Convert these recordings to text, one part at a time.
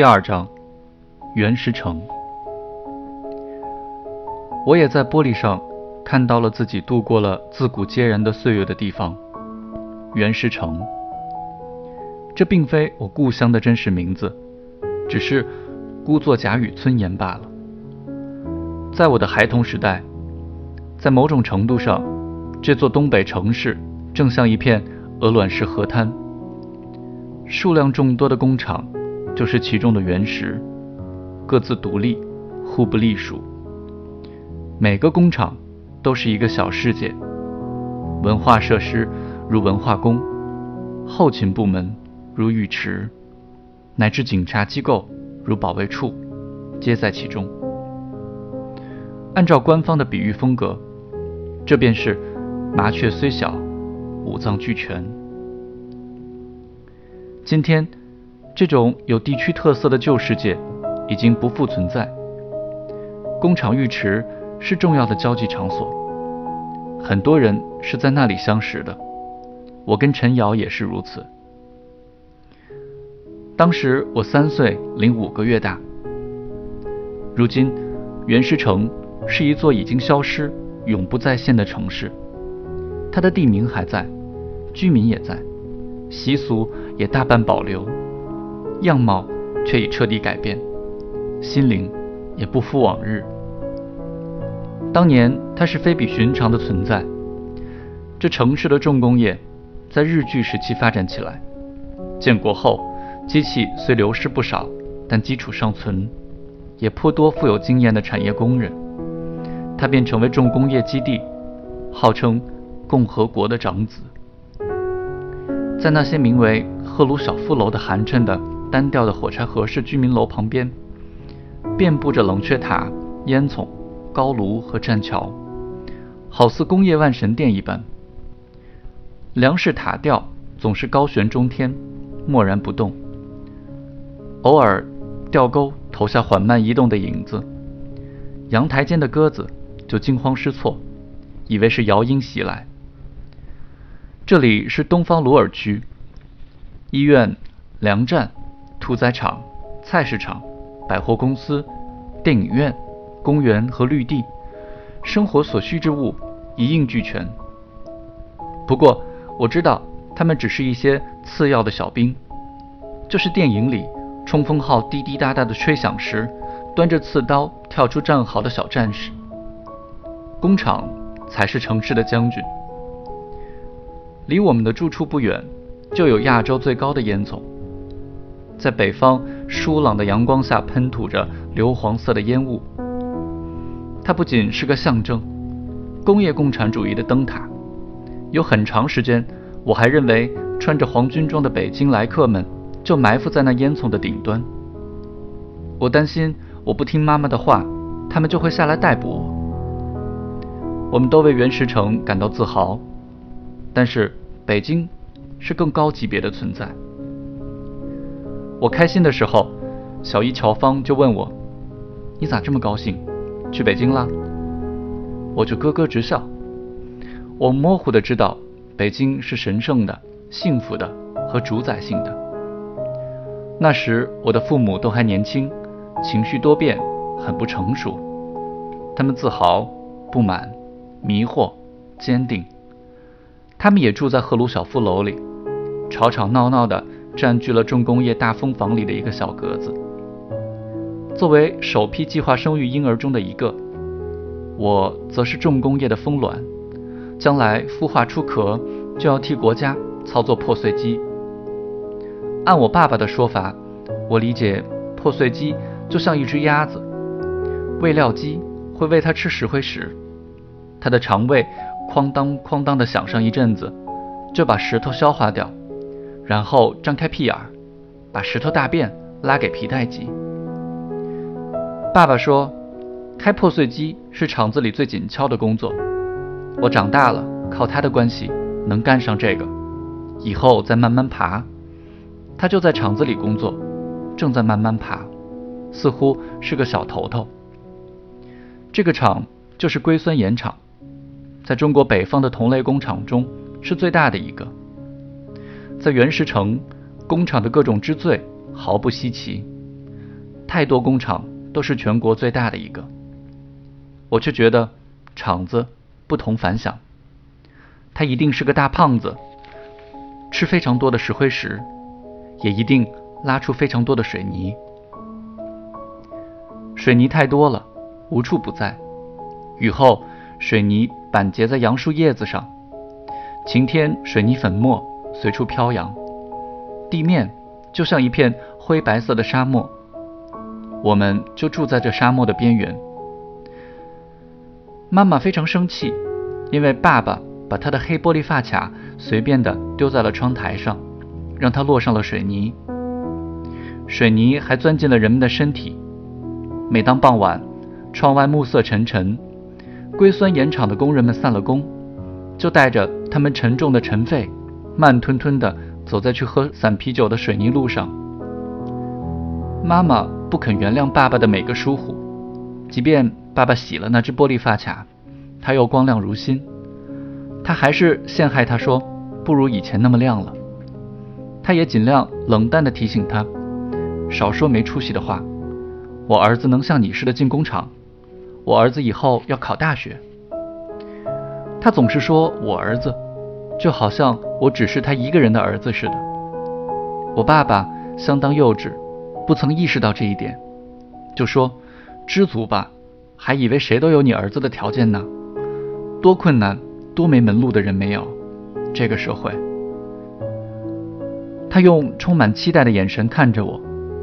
第二章，原石城。我也在玻璃上看到了自己度过了自古皆然的岁月的地方——原石城。这并非我故乡的真实名字，只是孤作假语村言罢了。在我的孩童时代，在某种程度上，这座东北城市正像一片鹅卵石河滩，数量众多的工厂。就是其中的原石，各自独立，互不隶属。每个工厂都是一个小世界，文化设施如文化宫，后勤部门如浴池，乃至警察机构如保卫处，皆在其中。按照官方的比喻风格，这便是麻雀虽小，五脏俱全。今天。这种有地区特色的旧世界已经不复存在。工厂浴池是重要的交际场所，很多人是在那里相识的。我跟陈瑶也是如此。当时我三岁零五个月大。如今，袁石城是一座已经消失、永不再现的城市。它的地名还在，居民也在，习俗也大半保留。样貌却已彻底改变，心灵也不复往日。当年它是非比寻常的存在。这城市的重工业在日据时期发展起来，建国后机器虽流失不少，但基础尚存，也颇多富有经验的产业工人。他便成为重工业基地，号称共和国的长子。在那些名为赫鲁晓夫楼的寒碜的。单调的火柴盒式居民楼旁边，遍布着冷却塔、烟囱、高炉和栈桥，好似工业万神殿一般。粮食塔吊总是高悬中天，默然不动。偶尔，吊钩投下缓慢移动的影子，阳台间的鸽子就惊慌失措，以为是摇鹰袭来。这里是东方鲁尔区，医院、粮站。屠宰场、菜市场、百货公司、电影院、公园和绿地，生活所需之物一应俱全。不过我知道，他们只是一些次要的小兵，就是电影里冲锋号滴滴答答的吹响时，端着刺刀跳出战壕的小战士。工厂才是城市的将军。离我们的住处不远，就有亚洲最高的烟囱。在北方疏朗的阳光下喷吐着硫黄色的烟雾，它不仅是个象征，工业共产主义的灯塔。有很长时间，我还认为穿着黄军装的北京来客们就埋伏在那烟囱的顶端。我担心我不听妈妈的话，他们就会下来逮捕我。我们都为原石城感到自豪，但是北京是更高级别的存在。我开心的时候，小姨乔芳就问我：“你咋这么高兴？去北京啦？”我就咯咯直笑。我模糊的知道，北京是神圣的、幸福的和主宰性的。那时我的父母都还年轻，情绪多变，很不成熟。他们自豪、不满、迷惑、坚定。他们也住在赫鲁晓夫楼里，吵吵闹闹的。占据了重工业大蜂房里的一个小格子。作为首批计划生育婴儿中的一个，我则是重工业的蜂卵，将来孵化出壳就要替国家操作破碎机。按我爸爸的说法，我理解破碎机就像一只鸭子，喂料机会喂它吃石灰石，它的肠胃哐当哐当的响上一阵子，就把石头消化掉。然后张开屁眼，把石头大便拉给皮带机。爸爸说，开破碎机是厂子里最紧俏的工作。我长大了，靠他的关系能干上这个，以后再慢慢爬。他就在厂子里工作，正在慢慢爬，似乎是个小头头。这个厂就是硅酸盐厂，在中国北方的同类工厂中是最大的一个。在原石城，工厂的各种之最毫不稀奇，太多工厂都是全国最大的一个，我却觉得厂子不同凡响。他一定是个大胖子，吃非常多的石灰石，也一定拉出非常多的水泥。水泥太多了，无处不在。雨后，水泥板结在杨树叶子上；晴天，水泥粉末随处飘扬。地面就像一片灰白色的沙漠。我们就住在这沙漠的边缘。妈妈非常生气，因为爸爸把她的黑玻璃发卡随便的丢在了窗台上，让它落上了水泥。水泥还钻进了人们的身体。每当傍晚，窗外暮色沉沉，硅酸盐厂的工人们散了工，就带着他们沉重的尘肺，慢吞吞地走在去喝散啤酒的水泥路上。妈妈不肯原谅爸爸的每个疏忽，即便爸爸洗了那只玻璃发卡，它又光亮如新，他还是陷害他说不如以前那么亮了。他也尽量冷淡地提醒他，少说没出息的话。我儿子能像你似的进工厂，我儿子以后要考大学。他总是说我儿子，就好像我只是他一个人的儿子似的。我爸爸相当幼稚，不曾意识到这一点，就说知足吧，还以为谁都有你儿子的条件呢。多困难、多没门路的人没有，这个社会。他用充满期待的眼神看着我，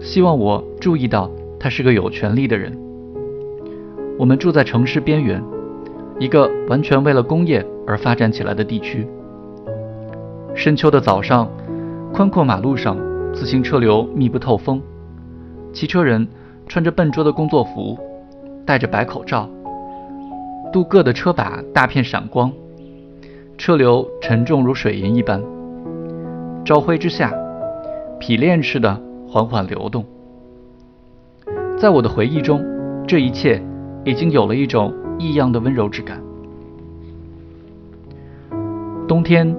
希望我注意到。他是个有权利的人。我们住在城市边缘，一个完全为了工业而发展起来的地区。深秋的早上，宽阔马路上，自行车流密不透风。骑车人穿着笨拙的工作服，戴着白口罩，镀铬的车把大片闪光，车流沉重如水银一般。朝晖之下，匹练似的缓缓流动。在我的回忆中，这一切已经有了一种异样的温柔之感。冬天，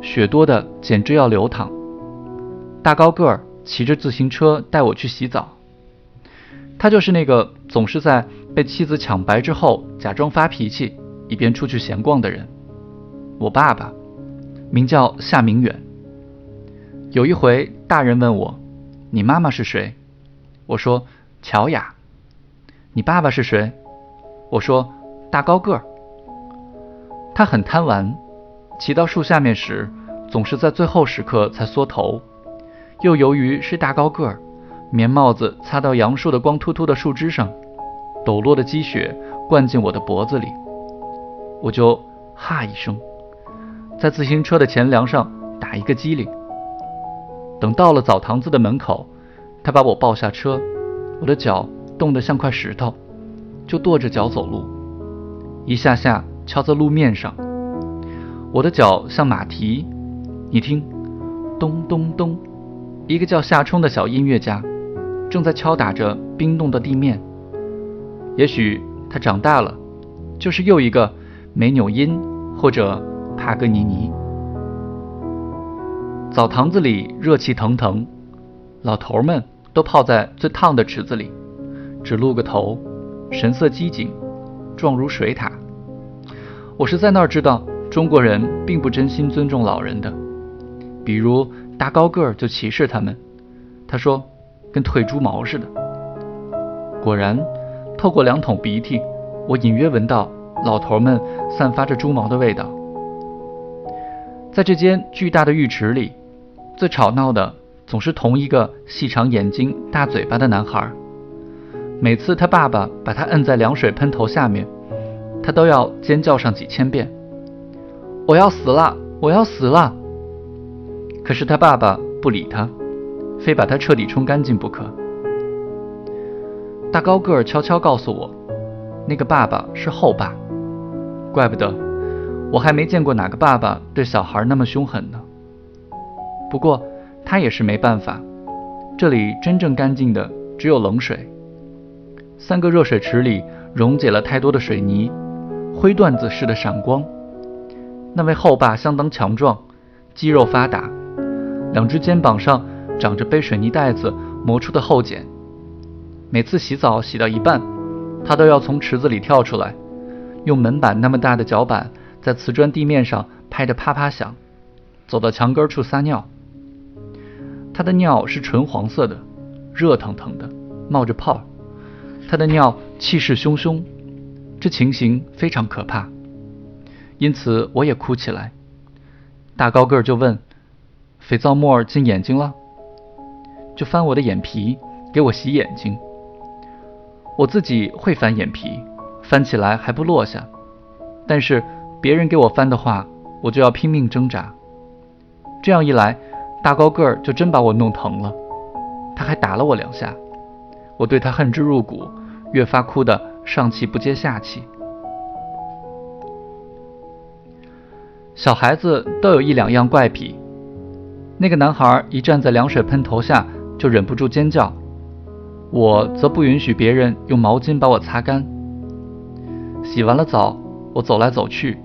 雪多的简直要流淌。大高个儿骑着自行车带我去洗澡。他就是那个总是在被妻子抢白之后假装发脾气，一边出去闲逛的人。我爸爸名叫夏明远。有一回，大人问我：“你妈妈是谁？”我说。乔雅，你爸爸是谁？我说大高个儿。他很贪玩，骑到树下面时，总是在最后时刻才缩头。又由于是大高个儿，棉帽子擦到杨树的光秃秃的树枝上，抖落的积雪灌进我的脖子里，我就哈一声，在自行车的前梁上打一个激灵。等到了澡堂子的门口，他把我抱下车。我的脚冻得像块石头，就跺着脚走路，一下下敲在路面上。我的脚像马蹄，你听，咚咚咚，一个叫夏冲的小音乐家正在敲打着冰冻的地面。也许他长大了，就是又一个梅纽因或者帕格尼尼。澡堂子里热气腾腾，老头们。都泡在最烫的池子里，只露个头，神色机警，状如水獭。我是在那儿知道中国人并不真心尊重老人的，比如大高个儿就歧视他们，他说跟褪猪毛似的。果然，透过两桶鼻涕，我隐约闻到老头们散发着猪毛的味道。在这间巨大的浴池里，最吵闹的。总是同一个细长眼睛、大嘴巴的男孩。每次他爸爸把他摁在凉水喷头下面，他都要尖叫上几千遍：“我要死了，我要死了！”可是他爸爸不理他，非把他彻底冲干净不可。大高个儿悄悄告诉我，那个爸爸是后爸，怪不得我还没见过哪个爸爸对小孩那么凶狠呢。不过。他也是没办法，这里真正干净的只有冷水。三个热水池里溶解了太多的水泥，灰缎子似的闪光。那位后爸相当强壮，肌肉发达，两只肩膀上长着被水泥袋子磨出的厚茧。每次洗澡洗到一半，他都要从池子里跳出来，用门板那么大的脚板在瓷砖地面上拍得啪啪响，走到墙根处撒尿。他的尿是纯黄色的，热腾腾的，冒着泡。他的尿气势汹汹，这情形非常可怕。因此我也哭起来。大高个儿就问：“肥皂沫进眼睛了？”就翻我的眼皮，给我洗眼睛。我自己会翻眼皮，翻起来还不落下。但是别人给我翻的话，我就要拼命挣扎。这样一来，大高个儿就真把我弄疼了。他还打了我两下，我对他恨之入骨，越发哭得上气不接下气。小孩子都有一两样怪癖。那个男孩一站在凉水喷头下，就忍不住尖叫。我则不允许别人用毛巾把我擦干。洗完了澡，我走来走去，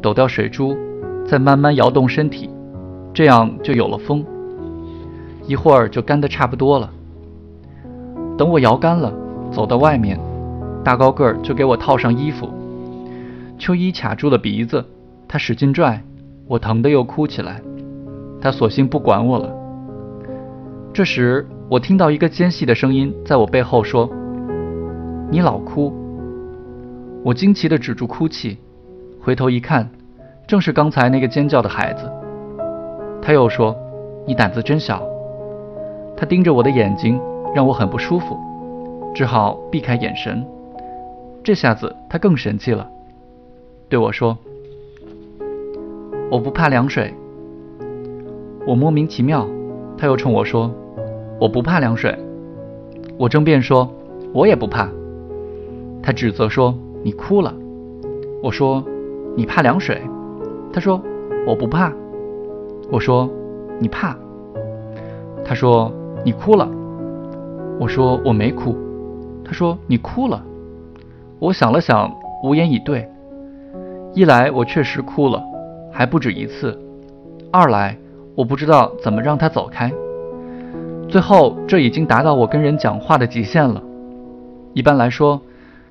抖掉水珠，再慢慢摇动身体，这样就有了风。一会儿就干得差不多了。等我摇干了，走到外面，大高个儿就给我套上衣服。秋衣卡住了鼻子，他使劲拽，我疼得又哭起来。他索性不管我了。这时。我听到一个尖细的声音在我背后说：“你老哭。”我惊奇地止住哭泣，回头一看，正是刚才那个尖叫的孩子。他又说：“你胆子真小。”他盯着我的眼睛，让我很不舒服，只好避开眼神。这下子他更神气了，对我说：“我不怕凉水。”我莫名其妙，他又冲我说。我不怕凉水，我争辩说，我也不怕。他指责说你哭了。我说你怕凉水。他说我不怕。我说你怕。他说你哭了。我说我没哭。他说你哭了。我想了想，无言以对。一来我确实哭了，还不止一次；二来我不知道怎么让他走开。最后，这已经达到我跟人讲话的极限了。一般来说，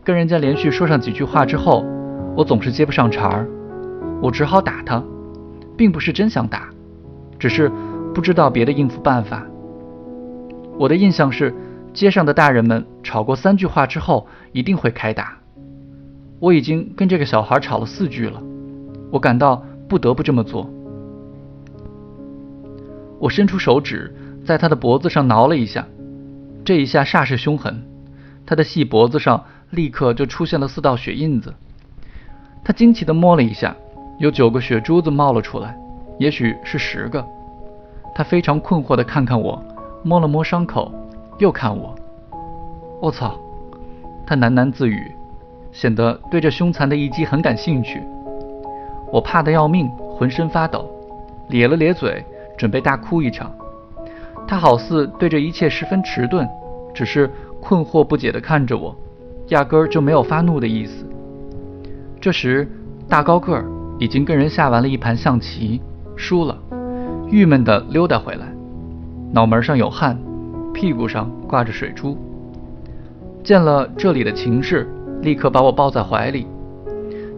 跟人家连续说上几句话之后，我总是接不上茬儿，我只好打他，并不是真想打，只是不知道别的应付办法。我的印象是，街上的大人们吵过三句话之后，一定会开打。我已经跟这个小孩吵了四句了，我感到不得不这么做。我伸出手指。在他的脖子上挠了一下，这一下煞是凶狠，他的细脖子上立刻就出现了四道血印子。他惊奇地摸了一下，有九个血珠子冒了出来，也许是十个。他非常困惑地看看我，摸了摸伤口，又看我。我操！他喃喃自语，显得对这凶残的一击很感兴趣。我怕得要命，浑身发抖，咧了咧嘴，准备大哭一场。他好似对这一切十分迟钝，只是困惑不解地看着我，压根儿就没有发怒的意思。这时，大高个儿已经跟人下完了一盘象棋，输了，郁闷地溜达回来，脑门上有汗，屁股上挂着水珠。见了这里的情势，立刻把我抱在怀里。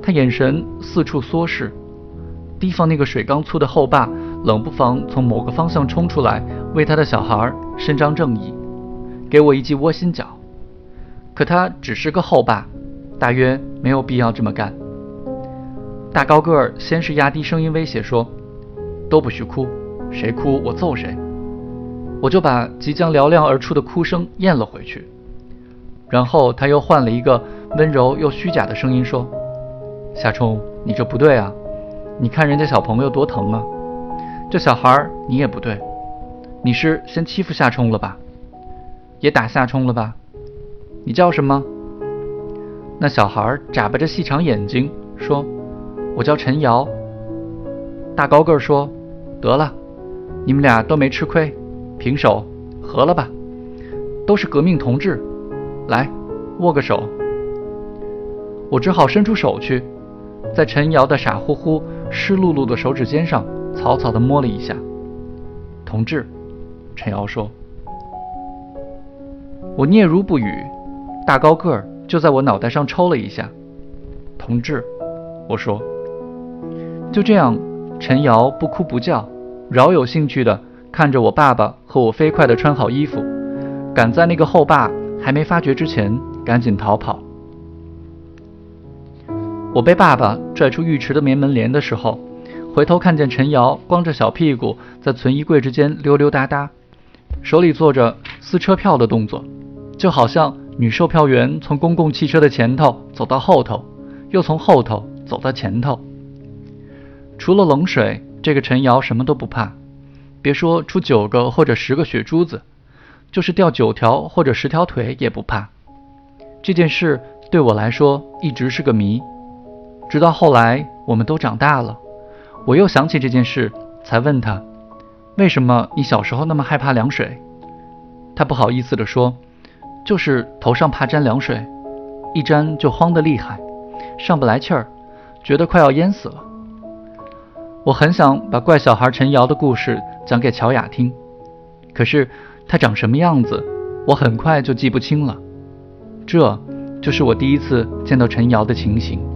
他眼神四处缩视，提防那个水缸粗的后爸冷不防从某个方向冲出来。为他的小孩伸张正义，给我一记窝心脚。可他只是个后爸，大约没有必要这么干。大高个儿先是压低声音威胁说：“都不许哭，谁哭我揍谁。”我就把即将嘹亮而出的哭声咽了回去。然后他又换了一个温柔又虚假的声音说：“夏冲，你这不对啊！你看人家小朋友多疼啊，这小孩儿你也不对。”你是先欺负夏冲了吧？也打夏冲了吧？你叫什么？那小孩眨巴着细长眼睛说：“我叫陈瑶。”大高个说：“得了，你们俩都没吃亏，平手，和了吧？都是革命同志，来，握个手。”我只好伸出手去，在陈瑶的傻乎乎、湿漉漉的手指尖上草草地摸了一下，同志。陈瑶说：“我嗫嚅不语，大高个儿就在我脑袋上抽了一下。同志，我说。就这样，陈瑶不哭不叫，饶有兴趣地看着我爸爸和我飞快地穿好衣服，赶在那个后爸还没发觉之前赶紧逃跑。我被爸爸拽出浴池的棉门帘的时候，回头看见陈瑶光着小屁股在存衣柜之间溜溜达达，手里做着撕车票的动作，就好像女售票员从公共汽车的前头走到后头，又从后头走到前头。除了冷水，这个陈瑶什么都不怕。别说出九个或者十个血珠子，就是掉九条或者十条腿也不怕。这件事对我来说一直是个谜，直到后来我们都长大了，我又想起这件事，才问他：“为什么你小时候那么害怕凉水？”他不好意思地说：“就是头上怕沾凉水，一沾就慌得厉害，上不来气儿，觉得快要淹死了。”我很想把怪小孩陈瑶的故事讲给乔雅听，可是他长什么样子，我很快就记不清了。这就是我第一次见到陈瑶的情形。